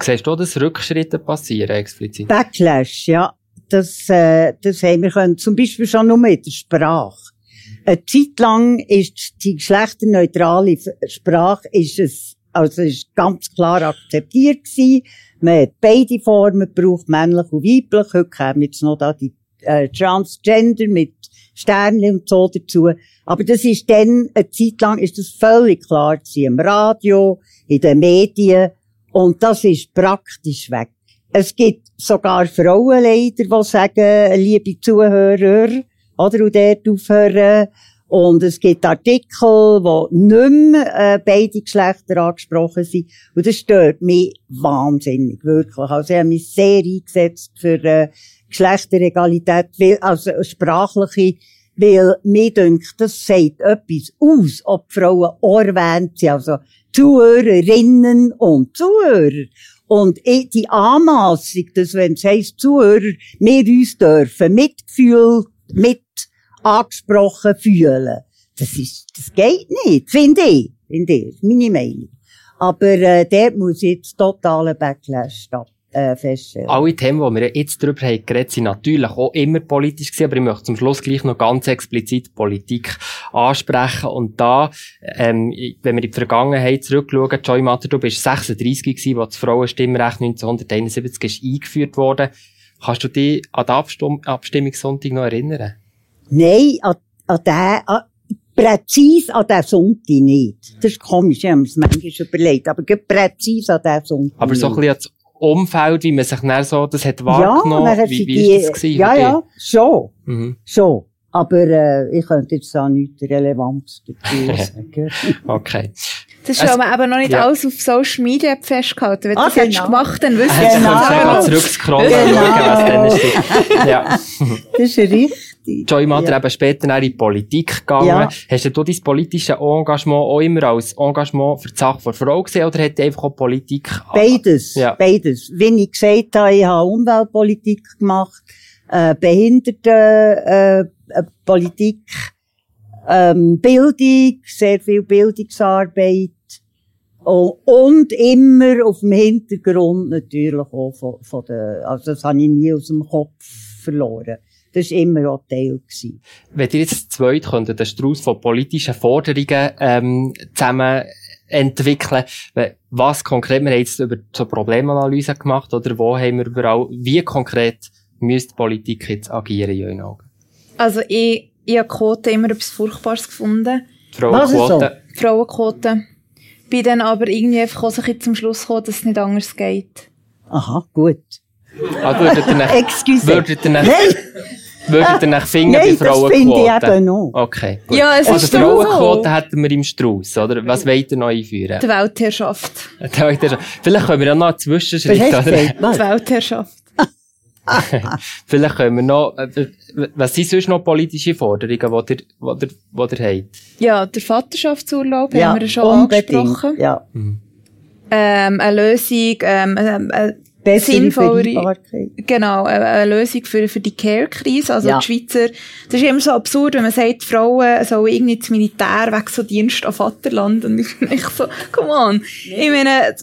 Siehst du, dass Rückschritte passieren, explizit? Backlash, ja. Das, äh, das haben wir können. Zum Beispiel schon nur mit der Sprache. Eine Zeit lang ist die geschlechterneutrale Sprache ist es, also ist ganz klar akzeptiert gewesen. Man hat beide Formen gebraucht, männlich und weiblich. Heute kommen jetzt noch da die äh, Transgender mit Sternchen und so dazu. Aber das ist dann, eine Zeit lang ist das völlig klar gewesen. Im Radio, in den Medien. Und das ist praktisch weg. Es gibt sogar Frauen leider, die sagen, liebe Zuhörer, oder, und dort aufhören. Und es gibt Artikel, wo nicht mehr äh, beide Geschlechter angesprochen sind. Und das stört mich wahnsinnig, wirklich. Also ich habe mich sehr eingesetzt für äh, Geschlechteregalität, weil, also sprachliche, weil mir denkt, das sagt etwas aus, ob Frauen erwähnt sind. Also Zuhörerinnen und Zuhörer. Und die Anmassung, dass wenn es heisst, Zuhörer, wir uns dürfen Mitgefühl, mit angesprochen fühlen. Das ist, das geht nicht, finde ich. Finde ich. Ist meine Meinung. Aber, äh, dort muss jetzt totaler Backlash statt, äh, feststellen. Alle Themen, die wir jetzt darüber haben geredet, sind natürlich auch immer politisch gewesen, aber ich möchte zum Schluss gleich noch ganz explizit Politik ansprechen. Und da, ähm, wenn wir in die Vergangenheit zurückschauen, Joy Matter, du bist 36 gewesen, als das Frauenstimmrecht 1971 ist eingeführt wurde. Kannst du dich an den Abstimm Abstimmungssonntag noch erinnern? Nein, an, an den, an, präzise an den Sonntag nicht. Das ist komisch, ich habe mir das manchmal überlegt, aber präzise an den Sonntag Aber so ein bisschen das Umfeld, wie man sich dann so, das hat wahrgenommen, ja, wie, wie die, ist das gewesen? Ja, ja, schon, Mhm. schon. Aber äh, ich könnte jetzt da nichts Relevantes dazu sagen. Okay. Das ist Es- aber man eben noch nicht ja. alles auf Social Media festgehalten. Wenn du Ah, das hättest genau. gemacht, dann wüsstest Jetzt du Genau. kannst du auch. zurückscrollen und Genau. schauen, was dann ist. Ja. Das ist richtig. Joy Matter Ja. eben später in die Politik gegangen. Ja. Hast du dein politisches Engagement auch immer als Engagement für die Sache der Frau gesehen oder hat einfach auch Politik... Beides, Ja. beides. Wie ich gesagt habe, ich habe Umweltpolitik gemacht, äh, Behindertenpolitik, äh, äh, ähm, Bildung, sehr viel Bildungsarbeit und, und immer auf dem Hintergrund natürlich auch von, von der, also das habe ich nie aus dem Kopf verloren. Das war immer auch Teil. Gewesen. Wenn ihr jetzt zu zweit könntet, den Strauß von politischen Forderungen ähm, zusammen entwickeln, was konkret, wir haben jetzt über so Problemanalyse gemacht, oder wo haben wir überall, wie konkret müsste die Politik jetzt agieren in euren Augen? Also ich, ich habe Quote immer etwas Furchtbares gefunden. Ist so? Frauenquote. Frauenquote. Bin dann aber irgendwie einfach auch so ein bisschen zum Schluss gekommen, dass es nicht anders geht. Aha, gut. Ah, würdet ihr nach, Excuse. würdet ihr nach, Nein, würdet ihr nach Finger nein, bei das finde ich Frauenquote? eben noch. Okay, gut. Ja, es also ist Frauenquote so. hätten wir im Strauß, oder? Was wollt ihr noch einführen? Die Weltherrschaft. Ihr schon- Vielleicht können wir ja noch einen Zwischenschritt, oder? Die? Weltherrschaft. Vielleicht können wir noch, äh, was sind sonst noch politische Forderungen, die ihr, die ihr, die ihr habt? Ja, der Vaterschaftsurlaub haben wir ja schon unbedingt. angesprochen. Ja. Ähm, eine Lösung, ähm, ähm, äh, Bessere Sinnvollere-. Genau, eine, eine Lösung für, für die Care-Krise. Also Ja. die Schweizer, das ist immer so absurd, wenn man sagt, Frauen sollen irgendwie ins Militär weg, so Dienst an Vaterland. Und ich bin echt so, come on. Ich meine,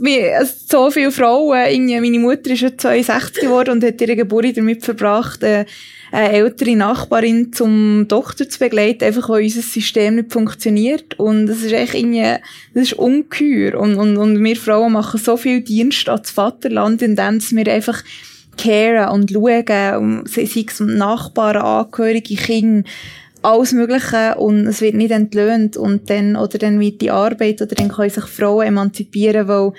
so viele Frauen, irgendwie, meine Mutter ist ja 62 geworden und hat ihre Geburt damit verbracht, äh, eine ältere Nachbarin zum Doktor zu begleiten, einfach weil unser System nicht funktioniert. Und das ist echt irgendwie, das ist ungeheuer. Und, und, und wir Frauen machen so viel Dienst an das Vaterland, indem wir einfach caren und schauen, sei es um Nachbarn, Angehörige, Kinder, alles Mögliche und es wird nicht entlöhnt und dann, oder dann wird die Arbeit, oder dann können sich Frauen emanzipieren, weil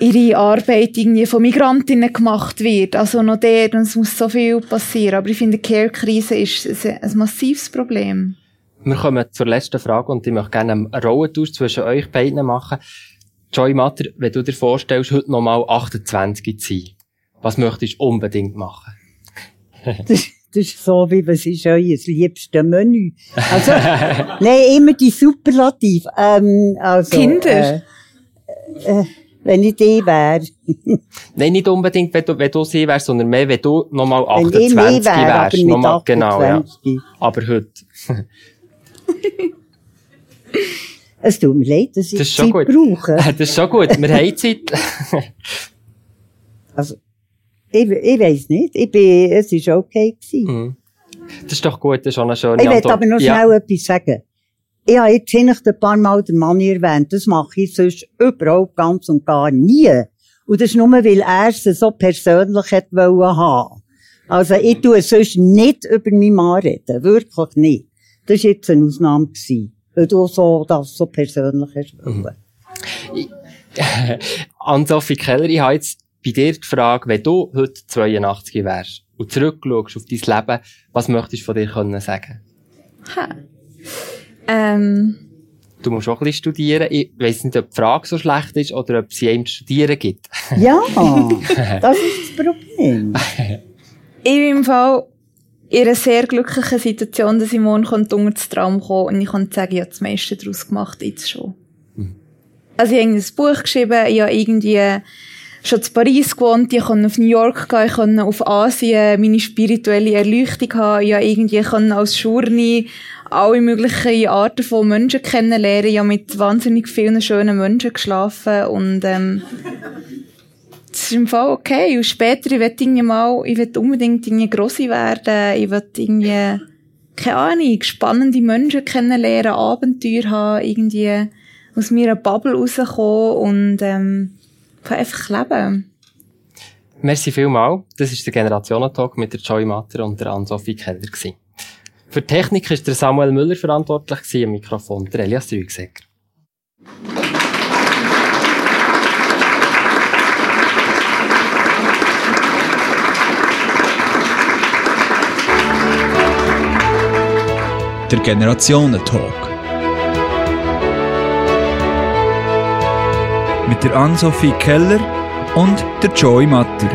ihre Arbeit irgendwie von Migrantinnen gemacht wird. Also noch der, und es muss so viel passieren. Aber ich finde, die Care-Krise ist ein massives Problem. Wir kommen zur letzten Frage und ich möchte gerne einen Rollentausch zwischen euch beiden machen. Joy Matter, wenn du dir vorstellst, heute nochmal 28 zu sein, was möchtest du unbedingt machen? das, das ist so, wie was ist euer liebstes Menü? Also, nein, immer die Superlativ. Ähm, also, Kinder? Äh, äh, wenn ich die wäre. Nein, nicht unbedingt, wenn du, wenn du sie wärst, sondern mehr, wenn du nochmal 28 wenn ich wär, wärst. Nochmal, genau, ja. Aber heute. es tut mir leid, dass ich das ist Zeit gut. brauche. das ist schon gut, wir haben Zeit. also, ich, ich weiss nicht, ich bin, es war okay gewesen. Mhm. Das ist doch gut, das ist auch eine schöne Ich will aber noch schnell ja. etwas sagen. Ich habe jetzt nicht ein paar Mal den Mann erwähnt. Das mache ich sonst überhaupt ganz und gar nie. Und das ist nur, weil er es so persönlich hat wollen haben. Also, ich tue sonst nicht über meinen Mann reden. Wirklich nicht. Das war jetzt eine Ausnahme gewesen. Weil du so, das so persönlich hast wollen. Mhm. Ann-Sophie Keller, ich habe jetzt bei dir die Frage, wenn du heute 82 wärst und zurückschaust auf dein Leben, was möchtest du von dir können sagen? Ha. Ähm. Du musst auch ein bisschen studieren. Ich weiss nicht, ob die Frage so schlecht ist oder ob sie einem zu studieren gibt. Ja, das ist das Problem. ich bin im Fall in einer sehr glücklichen Situation, dass ich morgen unter das Traum kommen und ich kann sagen, ich habe das meiste daraus gemacht, jetzt schon. Mhm. Also ich habe ein Buch geschrieben, ich habe irgendwie schon zu Paris gewohnt, ich konnte auf New York gehen, ich konnte auf Asien meine spirituelle Erleuchtung haben, konnte irgendwie als Schurni alle möglichen Arten von Menschen kennenlernen. Habe mit wahnsinnig vielen schönen Menschen geschlafen und ähm, das ist im Fall okay. Und später, ich will irgendwie mal, ich will unbedingt irgendwie grosse werden, ich will irgendwie, keine Ahnung, spannende Menschen kennenlernen, Abenteuer haben, irgendwie aus meiner Bubble rauskommen und ähm, einfach leben. Merci vielmal. Das war der Generationentalk mit der Joy Matter und der Ann-Sophie Keller. Für die Technik war der Samuel Müller verantwortlich, im Mikrofon der Elias Rügsecker. Der Generationentalk. Mit der Ann-Sophie Keller und der Joy Matter.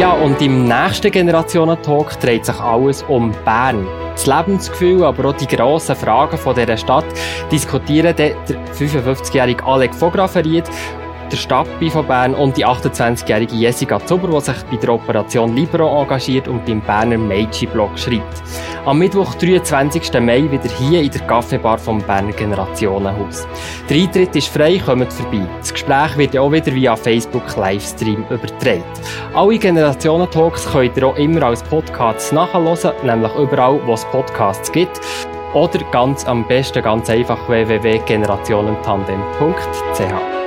Ja, und im nächsten Generationentalk dreht sich alles um Bern das Lebensgefühl, aber auch die grossen Fragen dieser Stadt diskutieren der 55-jährige Alec Vograferiet der Stadtbi von Bern und die 28-jährige Jessica Zuber, die sich bei der Operation Libero engagiert und beim Berner Meiji-Blog schreibt. Am Mittwoch, 23. Mai, wieder hier in der Kaffeebar vom Berner Generationenhaus. Der Eintritt ist frei, kommt vorbei. Das Gespräch wird auch wieder via Facebook Livestream übertragen. Alle Generationen-Talks könnt ihr auch immer als Podcasts nachhören, nämlich überall, wo es Podcasts gibt. Oder ganz am besten, ganz einfach www.generationentandem.ch.